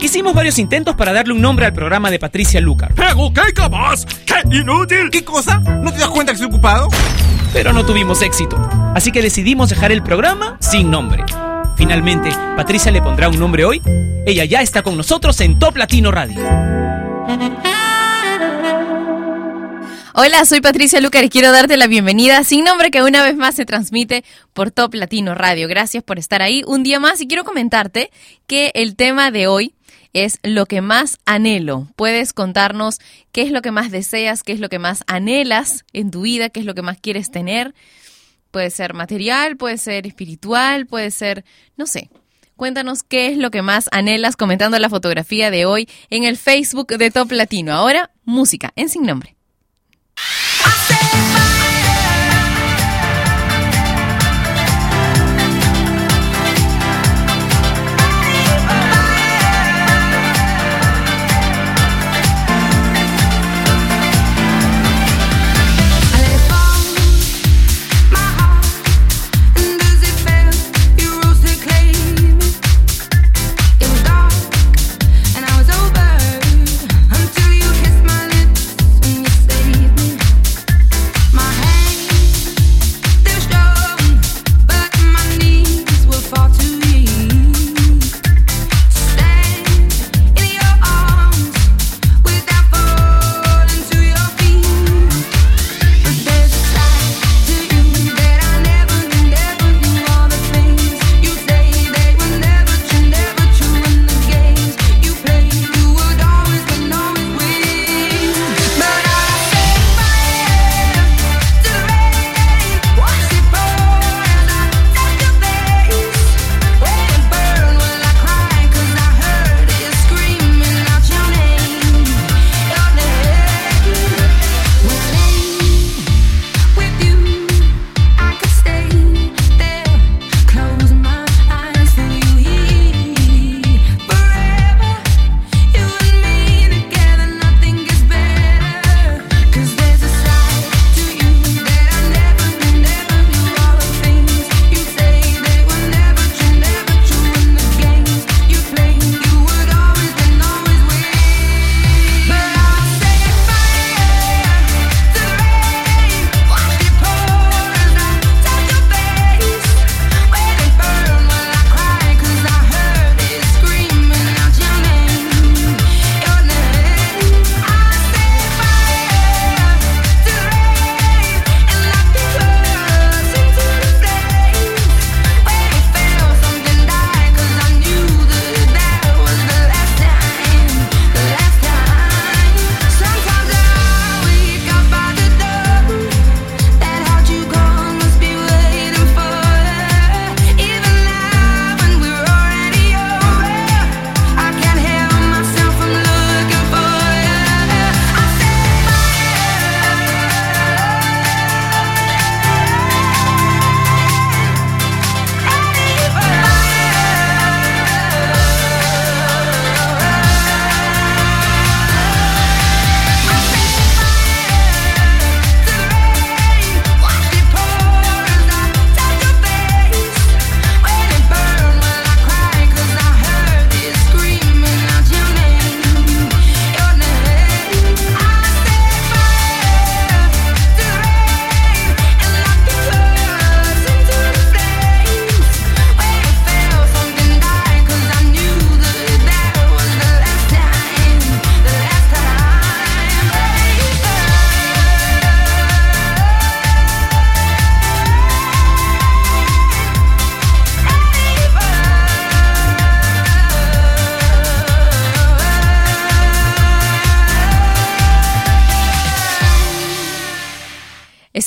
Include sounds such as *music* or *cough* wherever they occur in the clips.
Hicimos varios intentos para darle un nombre al programa de Patricia Lucar. ¡Pero qué capaz! ¡Qué inútil! ¿Qué cosa? ¿No te das cuenta que estoy ocupado? Pero no tuvimos éxito. Así que decidimos dejar el programa sin nombre. Finalmente, Patricia le pondrá un nombre hoy. Ella ya está con nosotros en Top Latino Radio. Hola, soy Patricia Lucar y quiero darte la bienvenida sin nombre que una vez más se transmite por Top Latino Radio. Gracias por estar ahí un día más y quiero comentarte que el tema de hoy es lo que más anhelo. Puedes contarnos qué es lo que más deseas, qué es lo que más anhelas en tu vida, qué es lo que más quieres tener. Puede ser material, puede ser espiritual, puede ser, no sé. Cuéntanos qué es lo que más anhelas comentando la fotografía de hoy en el Facebook de Top Latino. Ahora, música en sin nombre.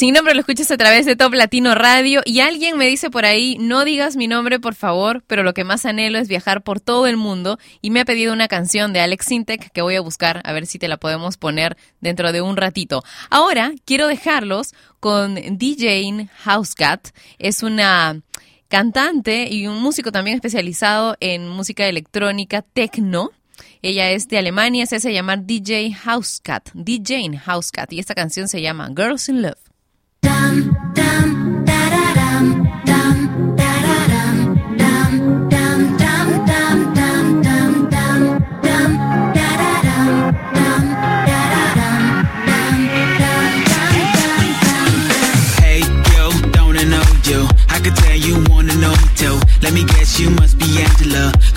Sin nombre lo escuchas a través de Top Latino Radio y alguien me dice por ahí, no digas mi nombre por favor, pero lo que más anhelo es viajar por todo el mundo y me ha pedido una canción de Alex Sintek que voy a buscar a ver si te la podemos poner dentro de un ratito. Ahora quiero dejarlos con DJ Housecat, es una cantante y un músico también especializado en música electrónica techno. Ella es de Alemania, se hace llamar DJ Housecat, DJ Housecat, y esta canción se llama Girls in Love. down.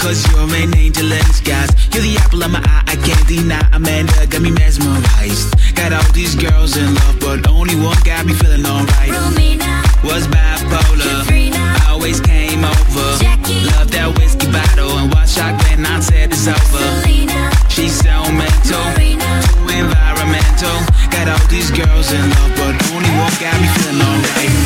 Cause you're an angel in disguise. You're the apple of my eye, I can't deny. Amanda got me mesmerized. Got all these girls in love, but only one got me feeling alright. Romina, Was bipolar. Katrina, Always came over. Jackie, Love that whiskey bottle and watch out when I said it's over. Selena, She's so mental, Marina, too environmental. Got all these girls in love, but only one got me feeling alright.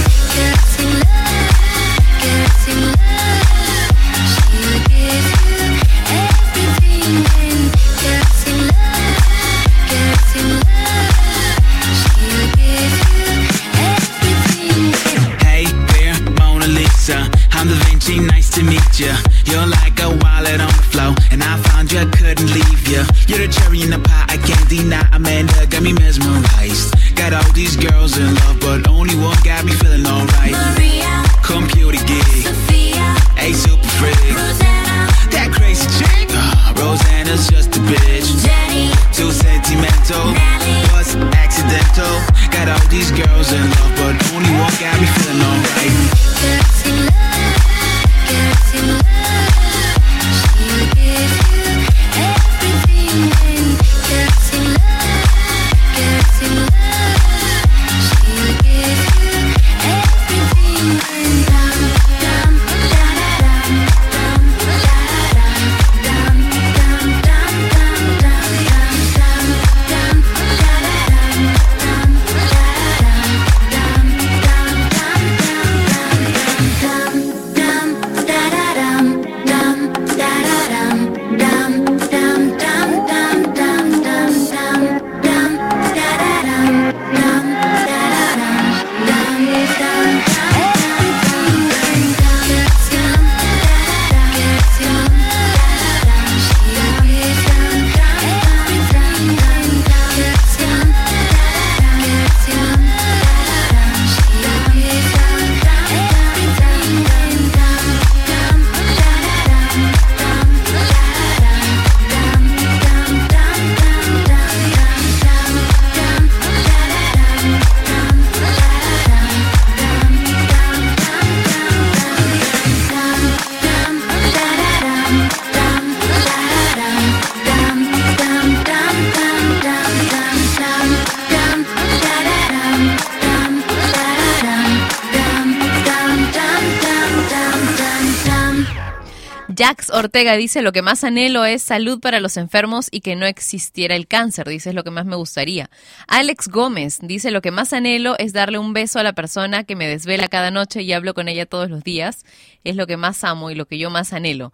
Ortega dice, lo que más anhelo es salud para los enfermos y que no existiera el cáncer, dice, es lo que más me gustaría. Alex Gómez dice, lo que más anhelo es darle un beso a la persona que me desvela cada noche y hablo con ella todos los días, es lo que más amo y lo que yo más anhelo.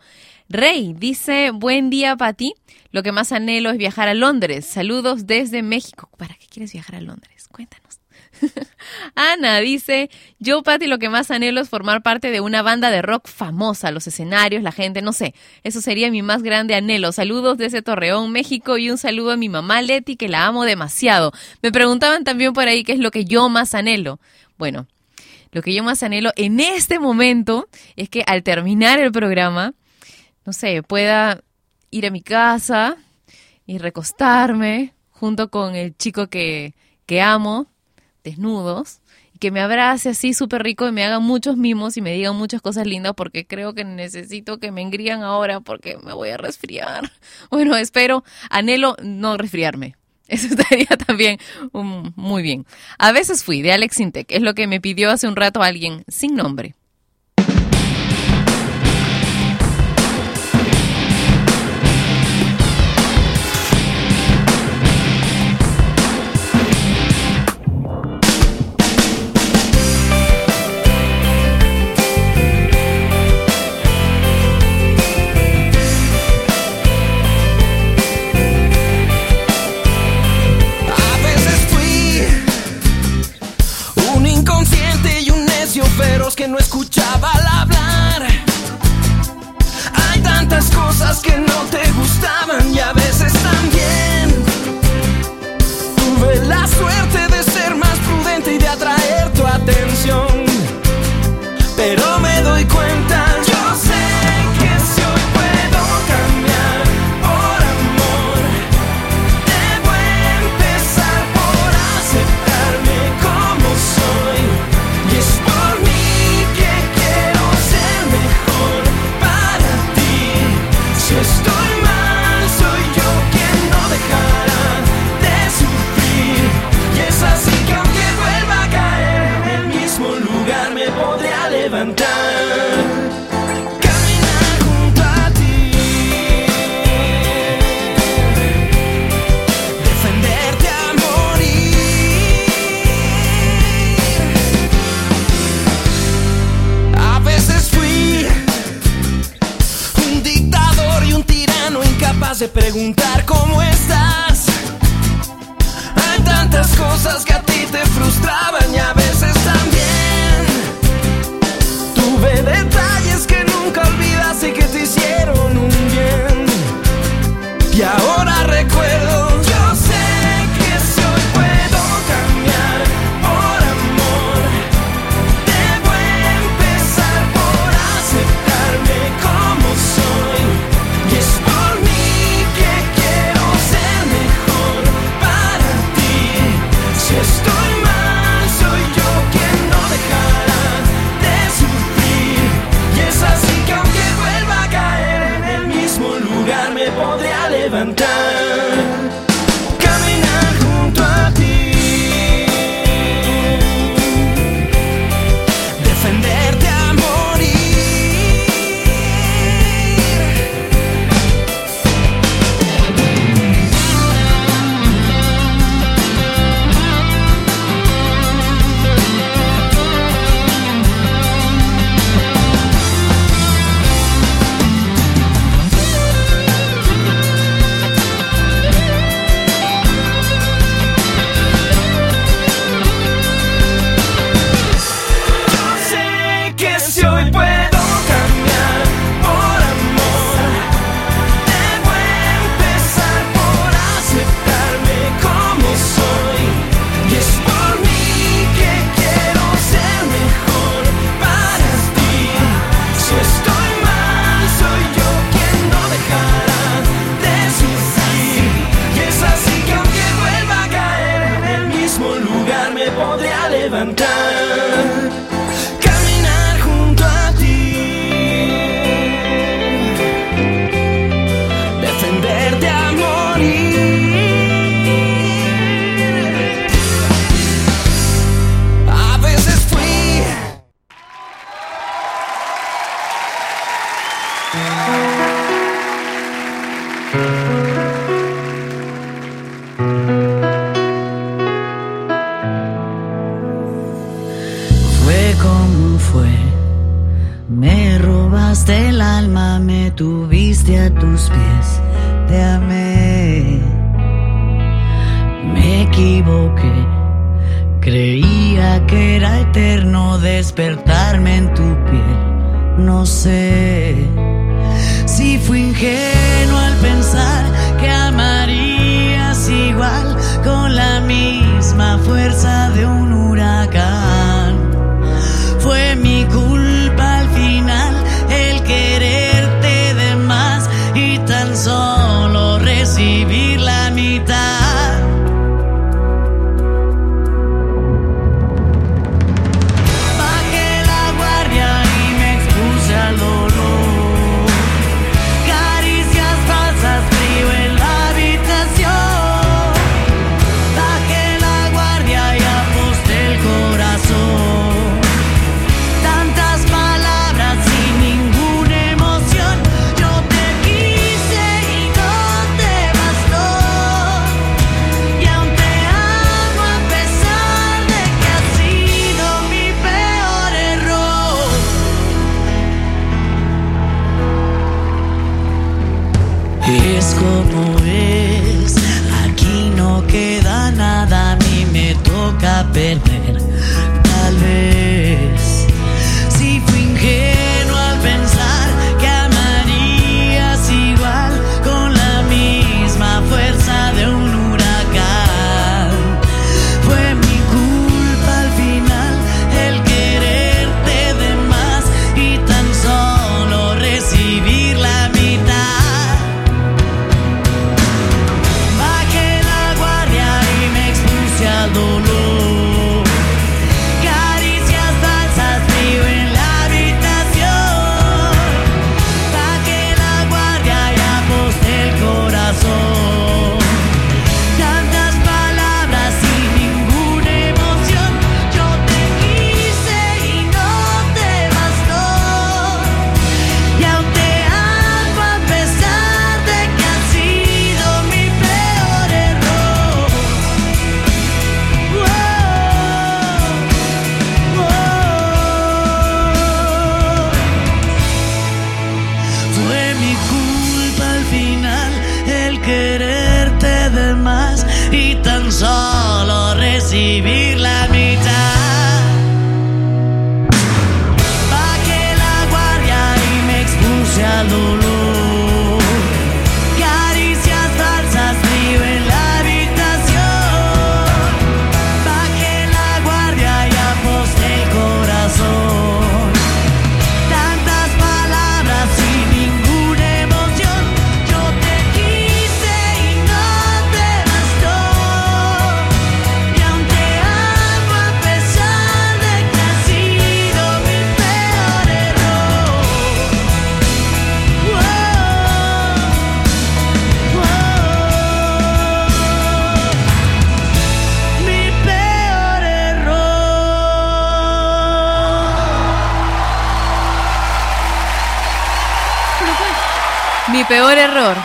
Rey dice, buen día Pati, lo que más anhelo es viajar a Londres, saludos desde México. ¿Para qué quieres viajar a Londres? Cuéntanos. *laughs* Ana dice, yo Patti lo que más anhelo es formar parte de una banda de rock famosa, los escenarios, la gente, no sé, eso sería mi más grande anhelo. Saludos desde Torreón, México y un saludo a mi mamá Leti que la amo demasiado. Me preguntaban también por ahí qué es lo que yo más anhelo. Bueno, lo que yo más anhelo en este momento es que al terminar el programa, no sé, pueda ir a mi casa y recostarme junto con el chico que, que amo, desnudos, y que me abrace así súper rico y me haga muchos mimos y me digan muchas cosas lindas porque creo que necesito que me engrían ahora porque me voy a resfriar. *laughs* Bueno, espero, anhelo no resfriarme. *laughs* Eso estaría también um, muy bien. A veces fui de Alex Intec, es lo que me pidió hace un rato alguien sin nombre. el alma, me tuviste a tus pies, te amé. Me equivoqué, creía que era eterno despertarme en tu piel, no sé si fui ingenuo al pensar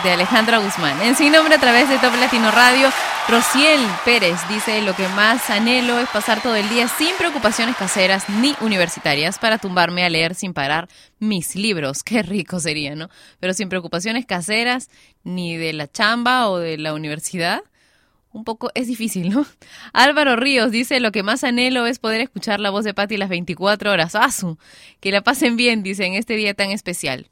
de Alejandra Guzmán. En sin nombre a través de Top Latino Radio, Rociel Pérez dice lo que más anhelo es pasar todo el día sin preocupaciones caseras ni universitarias para tumbarme a leer sin parar mis libros. *laughs* Qué rico sería, ¿no? Pero sin preocupaciones caseras ni de la chamba o de la universidad. Un poco es difícil, ¿no? *laughs* Álvaro Ríos dice, lo que más anhelo es poder escuchar la voz de Patti las 24 horas. *laughs* ¡Asu! Que la pasen bien, dice, en este día tan especial.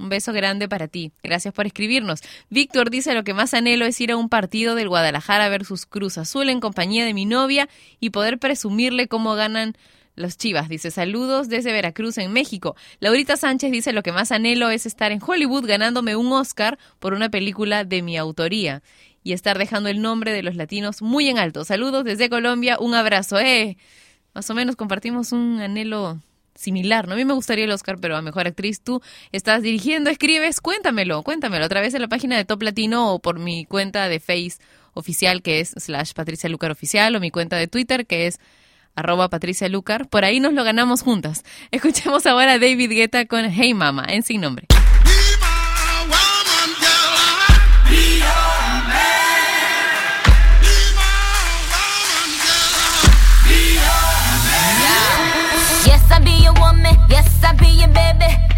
Un beso grande para ti. Gracias por escribirnos. Víctor dice lo que más anhelo es ir a un partido del Guadalajara versus Cruz Azul en compañía de mi novia y poder presumirle cómo ganan los Chivas. Dice saludos desde Veracruz en México. Laurita Sánchez dice lo que más anhelo es estar en Hollywood ganándome un Oscar por una película de mi autoría y estar dejando el nombre de los latinos muy en alto. Saludos desde Colombia. Un abrazo. Eh, más o menos compartimos un anhelo similar, ¿no? A mí me gustaría el Oscar, pero a Mejor Actriz tú estás dirigiendo, escribes, cuéntamelo, cuéntamelo a través de la página de Top Latino o por mi cuenta de Face oficial que es slash Patricia Lucar oficial o mi cuenta de Twitter que es arroba Patricia Lucar. Por ahí nos lo ganamos juntas. *laughs* Escuchemos ahora a David Guetta con Hey Mama en sin nombre.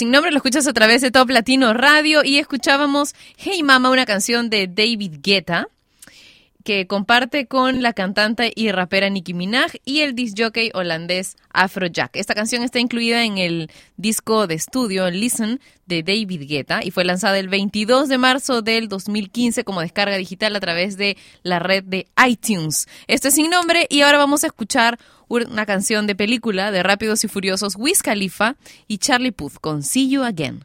sin nombre, lo escuchas a través de Top Latino Radio y escuchábamos Hey Mama, una canción de David Guetta que comparte con la cantante y rapera Nicki Minaj y el disc jockey holandés Afrojack. Esta canción está incluida en el disco de estudio Listen de David Guetta y fue lanzada el 22 de marzo del 2015 como descarga digital a través de la red de iTunes. Esto es sin nombre y ahora vamos a escuchar una canción de película de Rápidos y Furiosos Wiz Khalifa y Charlie Puth con See You Again.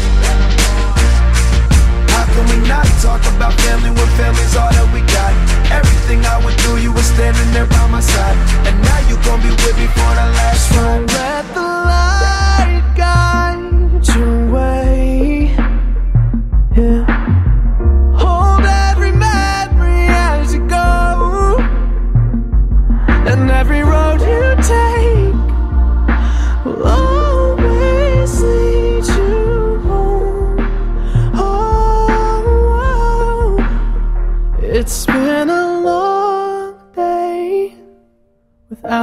How can we not talk about family when family's all that we got? Everything I would do, you were standing there by my side. And now you gon' be with me for the last ride. Let the light guide your way. Yeah.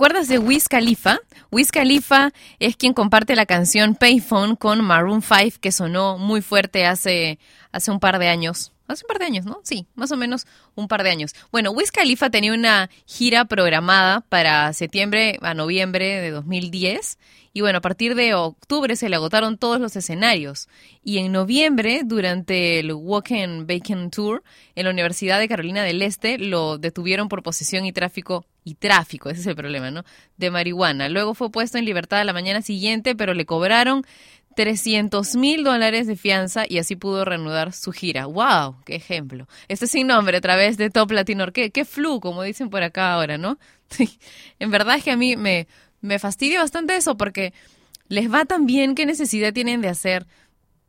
acuerdas de Wiz Khalifa? Wiz Khalifa es quien comparte la canción Payphone con Maroon 5 que sonó muy fuerte hace, hace un par de años. Hace un par de años, ¿no? Sí, más o menos un par de años. Bueno, Wiz Khalifa tenía una gira programada para septiembre a noviembre de 2010 y bueno, a partir de octubre se le agotaron todos los escenarios. Y en noviembre, durante el Walk and Bacon Tour en la Universidad de Carolina del Este, lo detuvieron por posesión y tráfico, y tráfico, ese es el problema, ¿no? De marihuana. Luego fue puesto en libertad a la mañana siguiente, pero le cobraron 300 mil dólares de fianza y así pudo reanudar su gira. ¡Wow! ¡Qué ejemplo! Este sin nombre a través de Top Latino. ¿Qué, qué flu, como dicen por acá ahora, ¿no? *laughs* En verdad que a mí me, me fastidia bastante eso porque les va tan bien, ¿qué necesidad tienen de hacer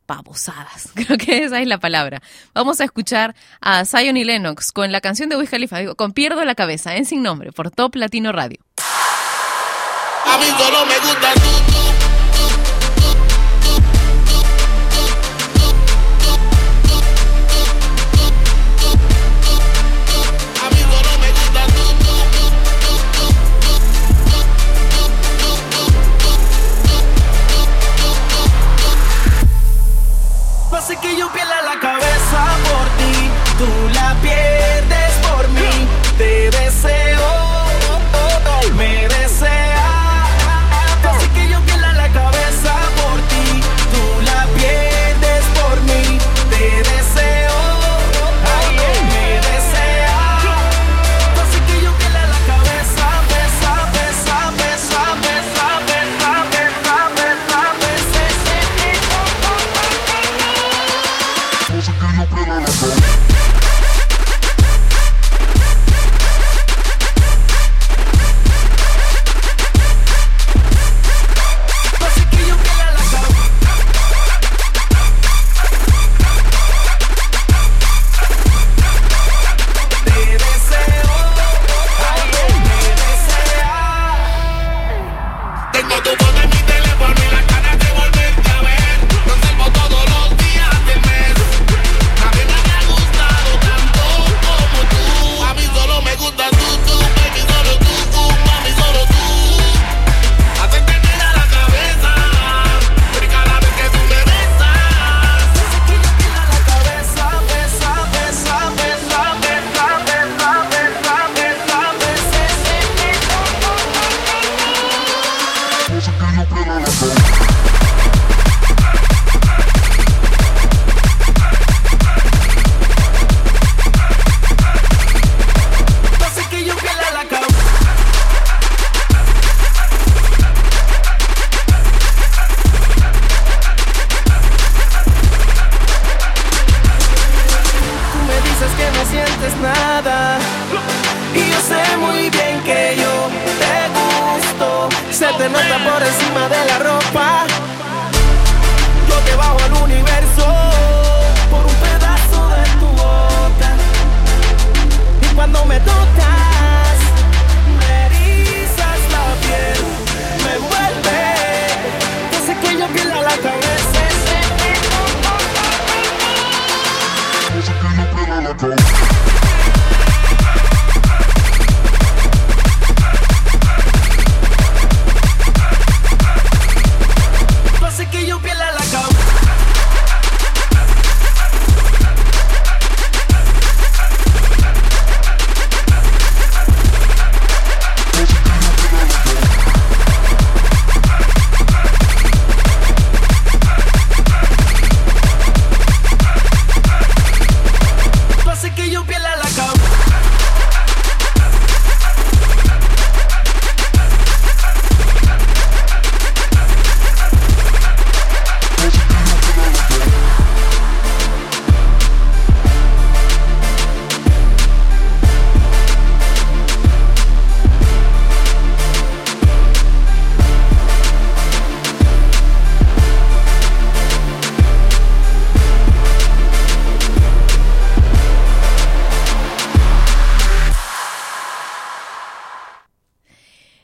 babosadas? *laughs* Creo que esa es la palabra. Vamos a escuchar a Zion y Lennox con la canción de Wiz Khalifa, digo, con Pierdo la Cabeza, en Sin Nombre, por Top Latino Radio. A solo me gusta tú. yeah. no, no, no, no.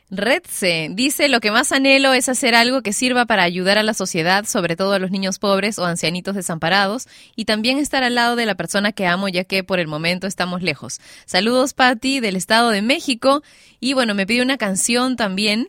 Redse dice, lo que más anhelo es hacer algo que sirva para ayudar a la sociedad, sobre todo a los niños pobres o ancianitos desamparados, y también estar al lado de la persona que amo, ya que por el momento estamos lejos. Saludos, Patti, del Estado de México. Y bueno, me pide una canción también.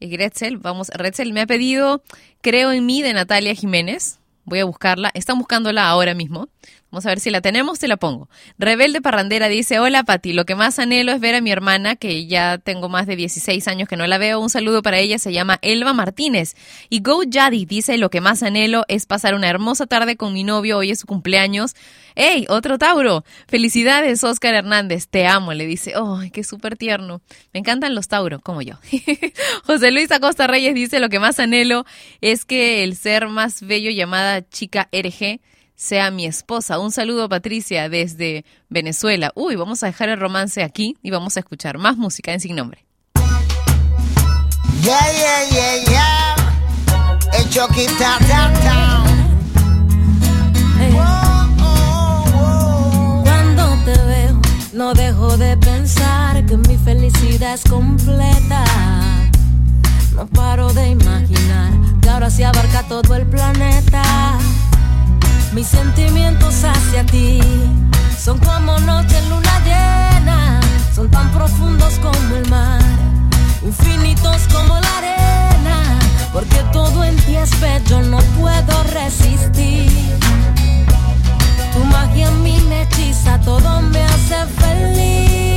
Gretzel, vamos, Redzel me ha pedido Creo en mí de Natalia Jiménez. Voy a buscarla. Están buscándola ahora mismo. Vamos a ver si la tenemos, te la pongo. Rebelde Parrandera dice, hola Pati, lo que más anhelo es ver a mi hermana, que ya tengo más de 16 años que no la veo. Un saludo para ella, se llama Elba Martínez. Y Go Yadi dice, lo que más anhelo es pasar una hermosa tarde con mi novio, hoy es su cumpleaños. ¡Ey, otro Tauro! Felicidades, Oscar Hernández, te amo, le dice. ¡Ay, qué súper tierno! Me encantan los Tauro, como yo. *laughs* José Luis Acosta Reyes dice, lo que más anhelo es que el ser más bello llamada chica RG sea mi esposa. Un saludo, Patricia, desde Venezuela. Uy, vamos a dejar el romance aquí y vamos a escuchar más música en Sin Nombre. Yeah, yeah, yeah, yeah. El Chucky Town, Town, Town. Cuando te veo, no dejo de pensar que mi felicidad es completa. No paro de imaginar que ahora se abarca todo el planeta. Mis sentimientos hacia ti son como noche en luna llena, son tan profundos como el mar, infinitos como la arena, porque todo en ti es bello, no puedo resistir. Tu magia a mí me hechiza, todo me hace feliz.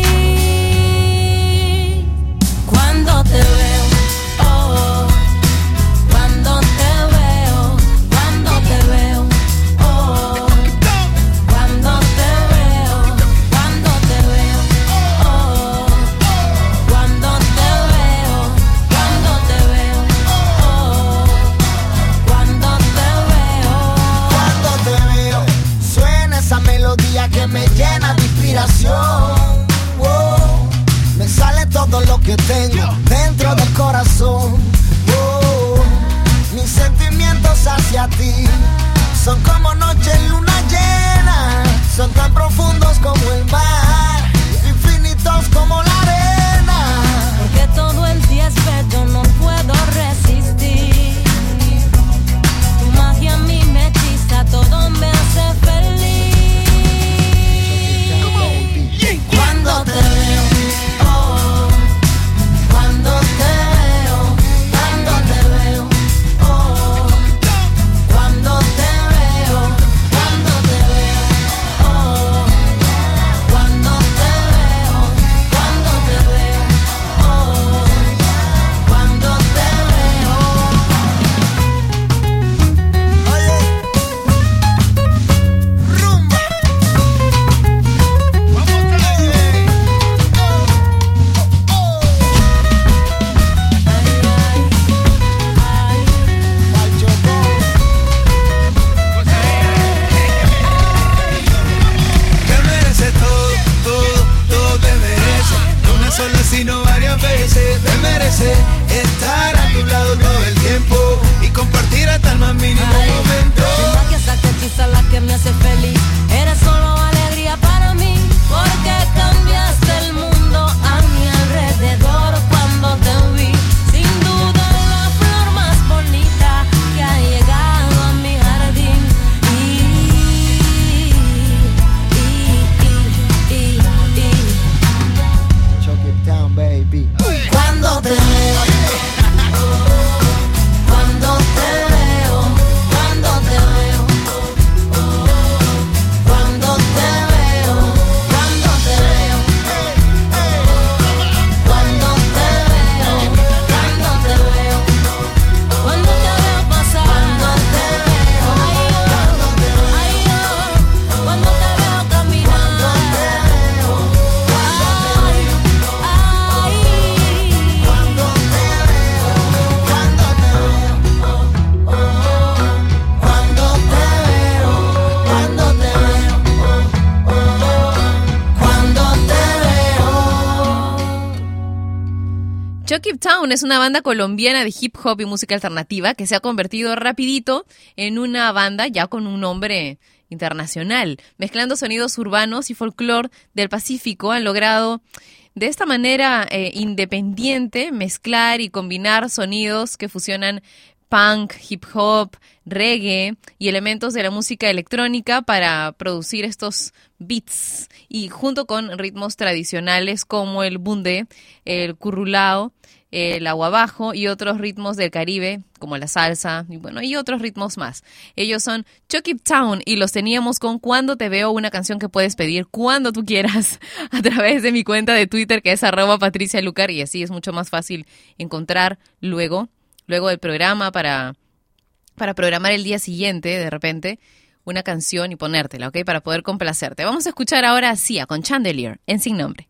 Es una banda colombiana de hip hop y música alternativa que se ha convertido rapidito en una banda ya con un nombre internacional. Mezclando sonidos urbanos y folclore del Pacífico han logrado de esta manera eh, independiente mezclar y combinar sonidos que fusionan punk, hip hop, reggae y elementos de la música electrónica para producir estos beats y junto con ritmos tradicionales como el bunde, el currulao, el agua bajo y otros ritmos del Caribe, como la salsa, y bueno, y otros ritmos más. Ellos son Chucky Town y los teníamos con Cuando te veo, una canción que puedes pedir cuando tú quieras *laughs* a través de mi cuenta de Twitter que es arroba Patricia Lucar y así es mucho más fácil encontrar luego, luego del programa para, para programar el día siguiente de repente una canción y ponértela, ¿ok? Para poder complacerte. Vamos a escuchar ahora a Sia con Chandelier en Sin Nombre.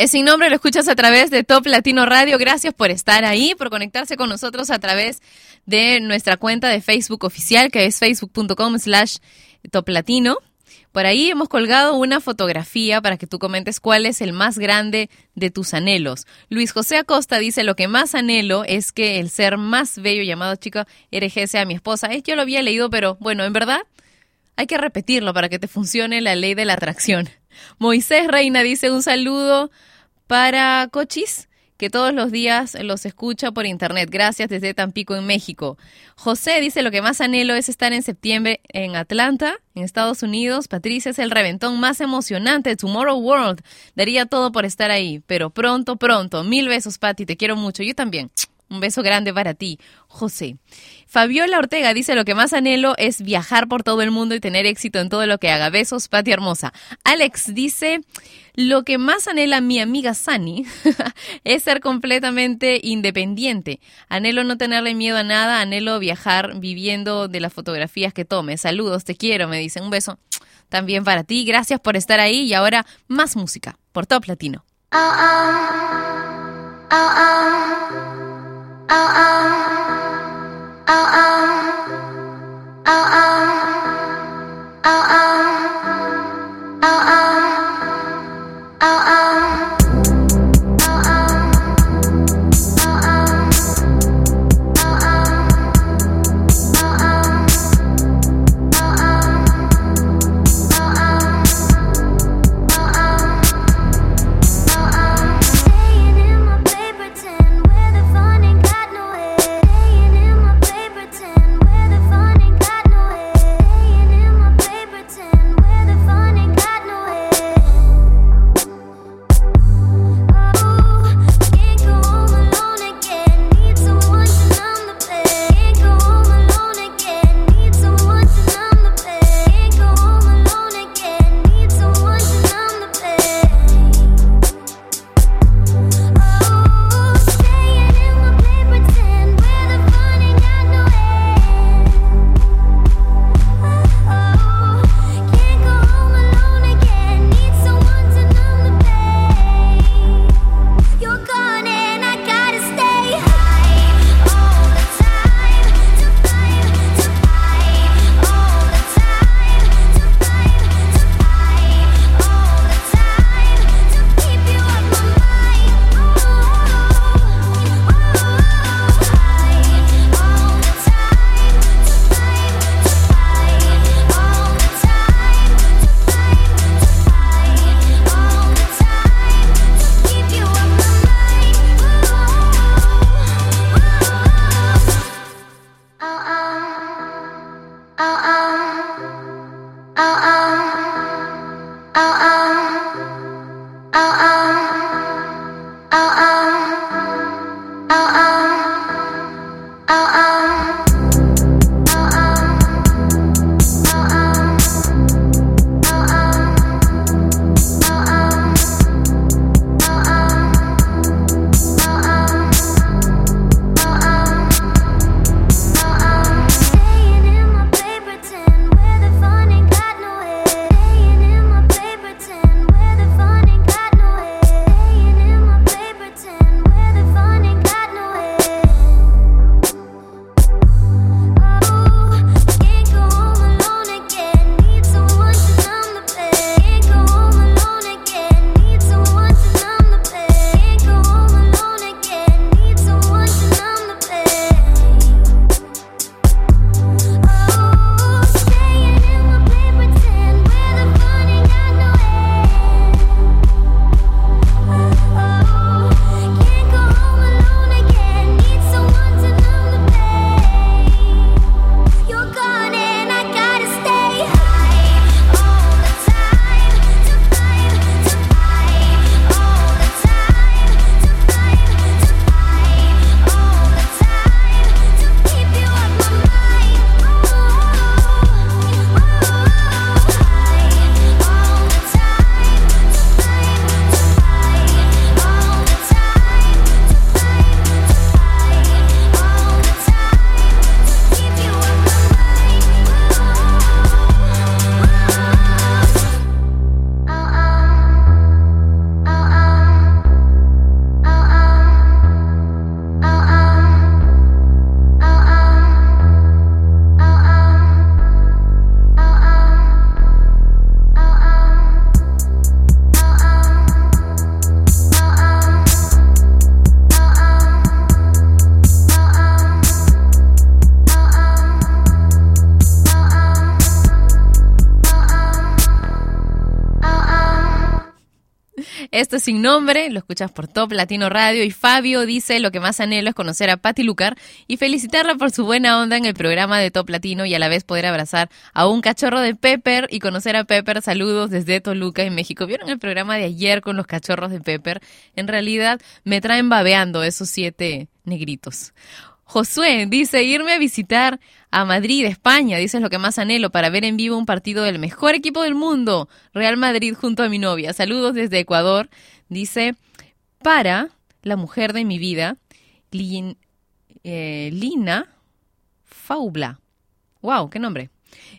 Es sin nombre, lo escuchas a través de Top Latino Radio. Gracias por estar ahí, por conectarse con nosotros a través de nuestra cuenta de Facebook oficial, que es facebook.com slash Top Latino. Por ahí hemos colgado una fotografía para que tú comentes cuál es el más grande de tus anhelos. Luis José Acosta dice, lo que más anhelo es que el ser más bello llamado chico RG sea mi esposa. Es, yo lo había leído, pero bueno, en verdad hay que repetirlo para que te funcione la ley de la atracción. Moisés Reina dice un saludo para Cochis, que todos los días los escucha por internet. Gracias desde Tampico, en México. José dice, lo que más anhelo es estar en septiembre en Atlanta, en Estados Unidos. Patricia es el reventón más emocionante de Tomorrow World. Daría todo por estar ahí, pero pronto, pronto. Mil besos, Pati, te quiero mucho. Yo también. Un beso grande para ti, José. Fabiola Ortega dice, lo que más anhelo es viajar por todo el mundo y tener éxito en todo lo que haga. Besos, Pati Hermosa. Alex dice, lo que más anhela mi amiga Sani *laughs* es ser completamente independiente. Anhelo no tenerle miedo a nada, anhelo viajar viviendo de las fotografías que tome. Saludos, te quiero, me dicen. Un beso también para ti. Gracias por estar ahí y ahora más música por Top Latino. oh, oh. oh, oh. oh sin nombre, lo escuchas por Top Latino Radio y Fabio dice lo que más anhelo es conocer a Patti Lucar y felicitarla por su buena onda en el programa de Top Latino y a la vez poder abrazar a un cachorro de Pepper y conocer a Pepper. Saludos desde Toluca en México. ¿Vieron el programa de ayer con los cachorros de Pepper? En realidad me traen babeando esos siete negritos. Josué dice irme a visitar a Madrid, España, dice es lo que más anhelo para ver en vivo un partido del mejor equipo del mundo, Real Madrid junto a mi novia. Saludos desde Ecuador. Dice, para la mujer de mi vida, eh, Lina Faubla. Wow, qué nombre.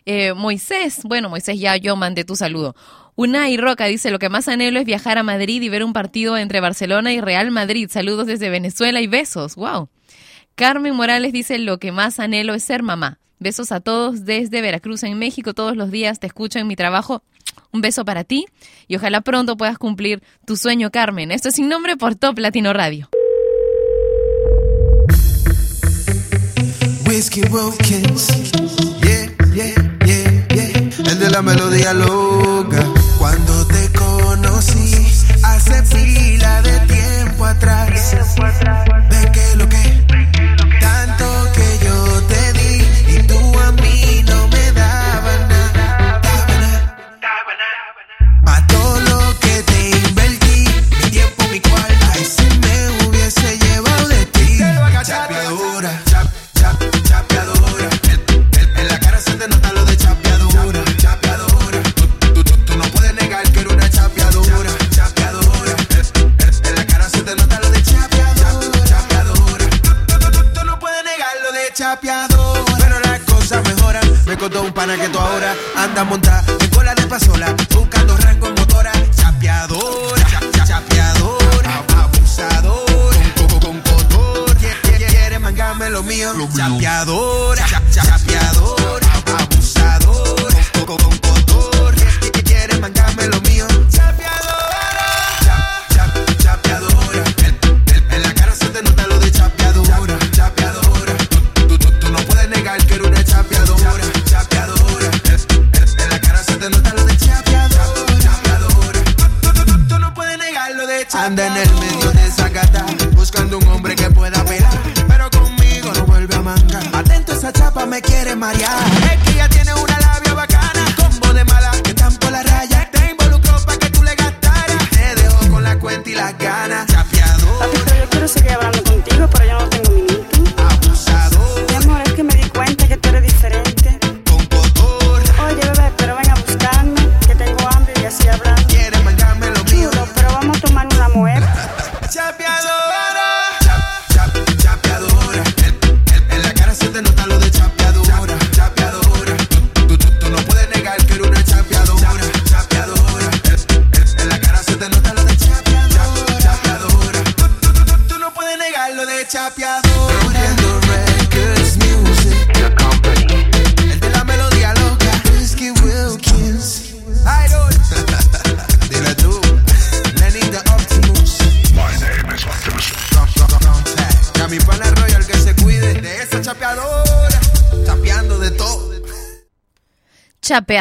Eh, Moisés, bueno, Moisés, ya yo mandé tu saludo. Unai Roca dice, lo que más anhelo es viajar a Madrid y ver un partido entre Barcelona y Real Madrid. Saludos desde Venezuela y besos. Wow. Carmen Morales dice, lo que más anhelo es ser mamá. Besos a todos desde Veracruz en México. Todos los días te escucho en mi trabajo. Un beso para ti y ojalá pronto puedas cumplir tu sueño, Carmen. Esto es sin nombre por Top Latino Radio. Whiskey. Yeah, yeah, yeah, yeah. El de la melodía loca. Cuando te conocí, hace pila de tiempo atrás. Ve que lo de chapeadora. Pero las cosas mejoran. Me contó un pana que tú ahora andas montada en cola de pasola, buscando rango en motora. Chapeadora, cha- cha- chapeadora, abusadora, con, con, con cotor. Quiere, quiere- quiere mangarme lo mío. Chapeadora, cha- cha-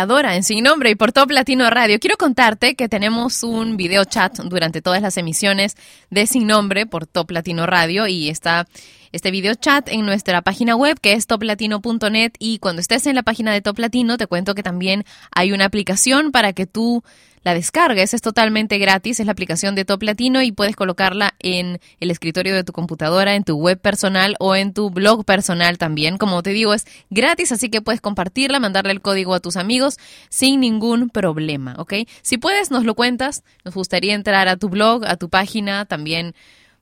En Sin Nombre y por Top Latino Radio. Quiero contarte que tenemos un video chat durante todas las emisiones de Sin Nombre por Top Latino Radio y está este video chat en nuestra página web que es toplatino.net y cuando estés en la página de Top Latino te cuento que también hay una aplicación para que tú la descargues. Es totalmente gratis, es la aplicación de Top Latino y puedes colocarla en el escritorio de tu computadora, en tu web personal o en tu blog personal también. Como te digo, es gratis, así que puedes compartirla, mandarle el código a tus amigos sin ningún problema, ¿ok? Si puedes, nos lo cuentas. Nos gustaría entrar a tu blog, a tu página también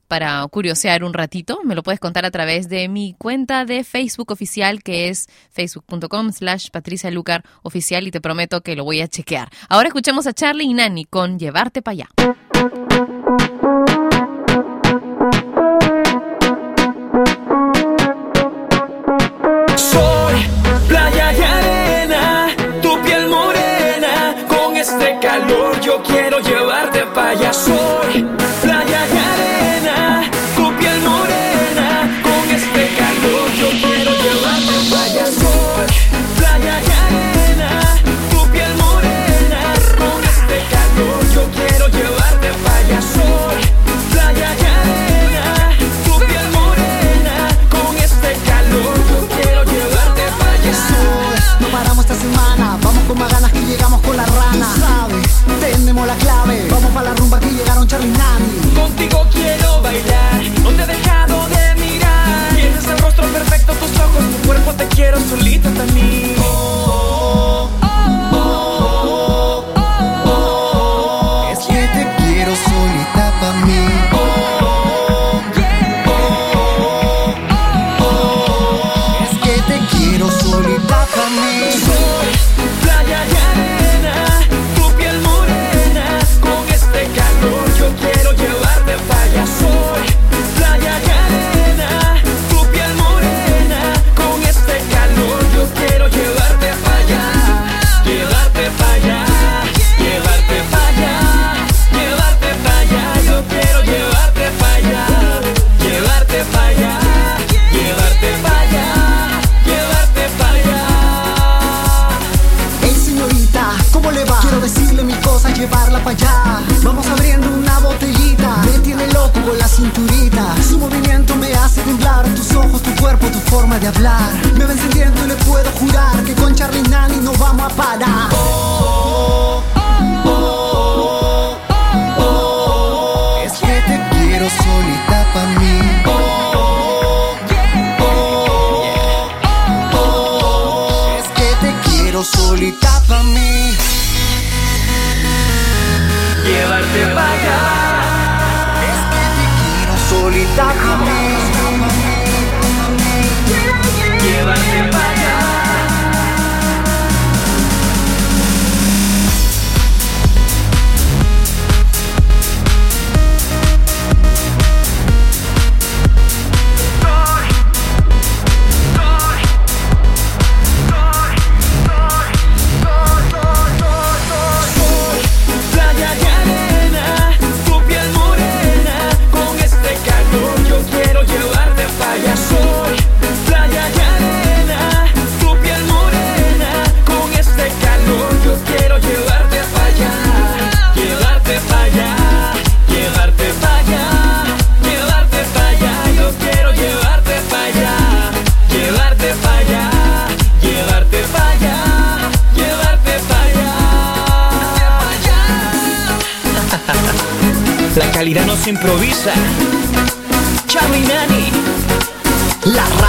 para curiosear un ratito. Me lo puedes contar a través de mi cuenta de Facebook oficial, que es facebook.com slash Patricia Lucar oficial, y te prometo que lo voy a chequear. Ahora escuchemos a Charlie y Nani con Llevarte para allá. Soy playa y arena, tu piel morena. Con este calor yo quiero llevarte para allá. Soy solita também. Charlie Nani, la radio.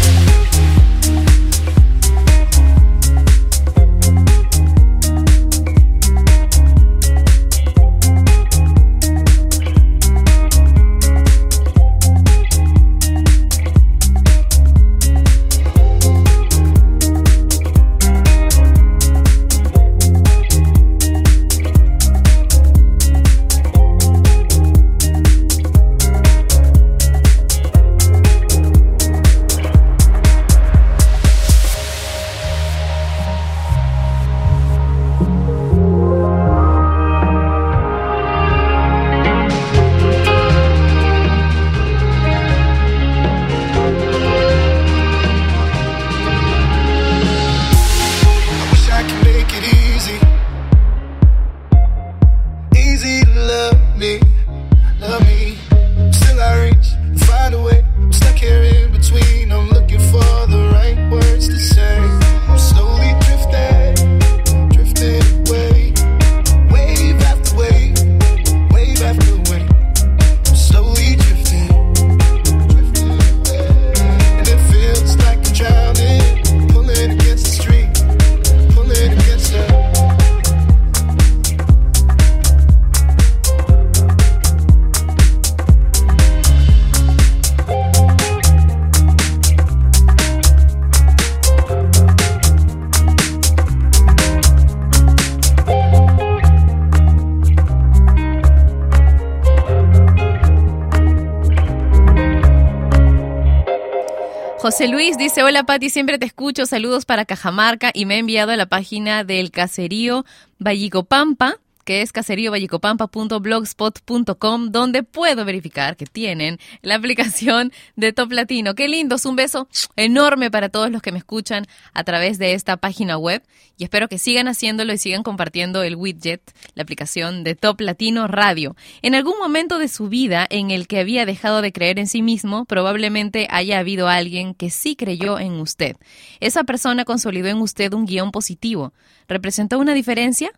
José Luis dice, hola Pati, siempre te escucho, saludos para Cajamarca. Y me ha enviado a la página del caserío Vallicopampa, que es caseriovallicopampa.blogspot.com, donde puedo verificar que tienen la aplicación de Top Latino. Qué lindos, un beso enorme para todos los que me escuchan a través de esta página web y espero que sigan haciéndolo y sigan compartiendo el widget, la aplicación de Top Latino Radio. En algún momento de su vida en el que había dejado de creer en sí mismo, probablemente haya habido alguien que sí creyó en usted. Esa persona consolidó en usted un guion positivo. ¿Representó una diferencia?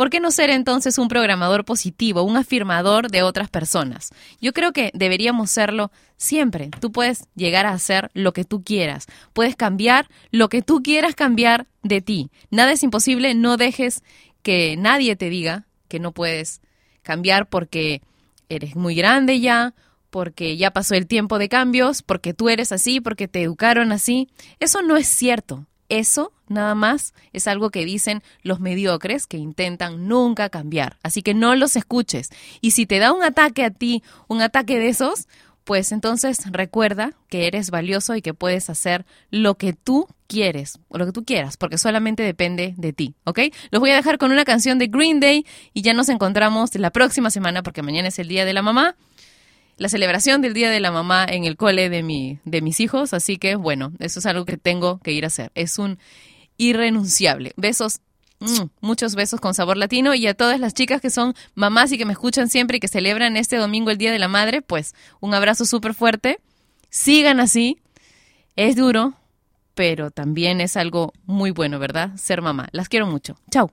¿Por qué no ser entonces un programador positivo, un afirmador de otras personas? Yo creo que deberíamos serlo siempre. Tú puedes llegar a hacer lo que tú quieras. Puedes cambiar lo que tú quieras cambiar de ti. Nada es imposible. No dejes que nadie te diga que no puedes cambiar porque eres muy grande ya, porque ya pasó el tiempo de cambios, porque tú eres así, porque te educaron así. Eso no es cierto. Eso nada más es algo que dicen los mediocres que intentan nunca cambiar. Así que no los escuches. Y si te da un ataque a ti, un ataque de esos, pues entonces recuerda que eres valioso y que puedes hacer lo que tú quieres, o lo que tú quieras, porque solamente depende de ti, ¿ok? Los voy a dejar con una canción de Green Day y ya nos encontramos la próxima semana, porque mañana es el Día de la Mamá la celebración del Día de la Mamá en el cole de, mi, de mis hijos, así que bueno, eso es algo que tengo que ir a hacer. Es un irrenunciable. Besos, mm, muchos besos con sabor latino y a todas las chicas que son mamás y que me escuchan siempre y que celebran este domingo el Día de la Madre, pues un abrazo súper fuerte. Sigan así. Es duro, pero también es algo muy bueno, ¿verdad? Ser mamá. Las quiero mucho. Chao.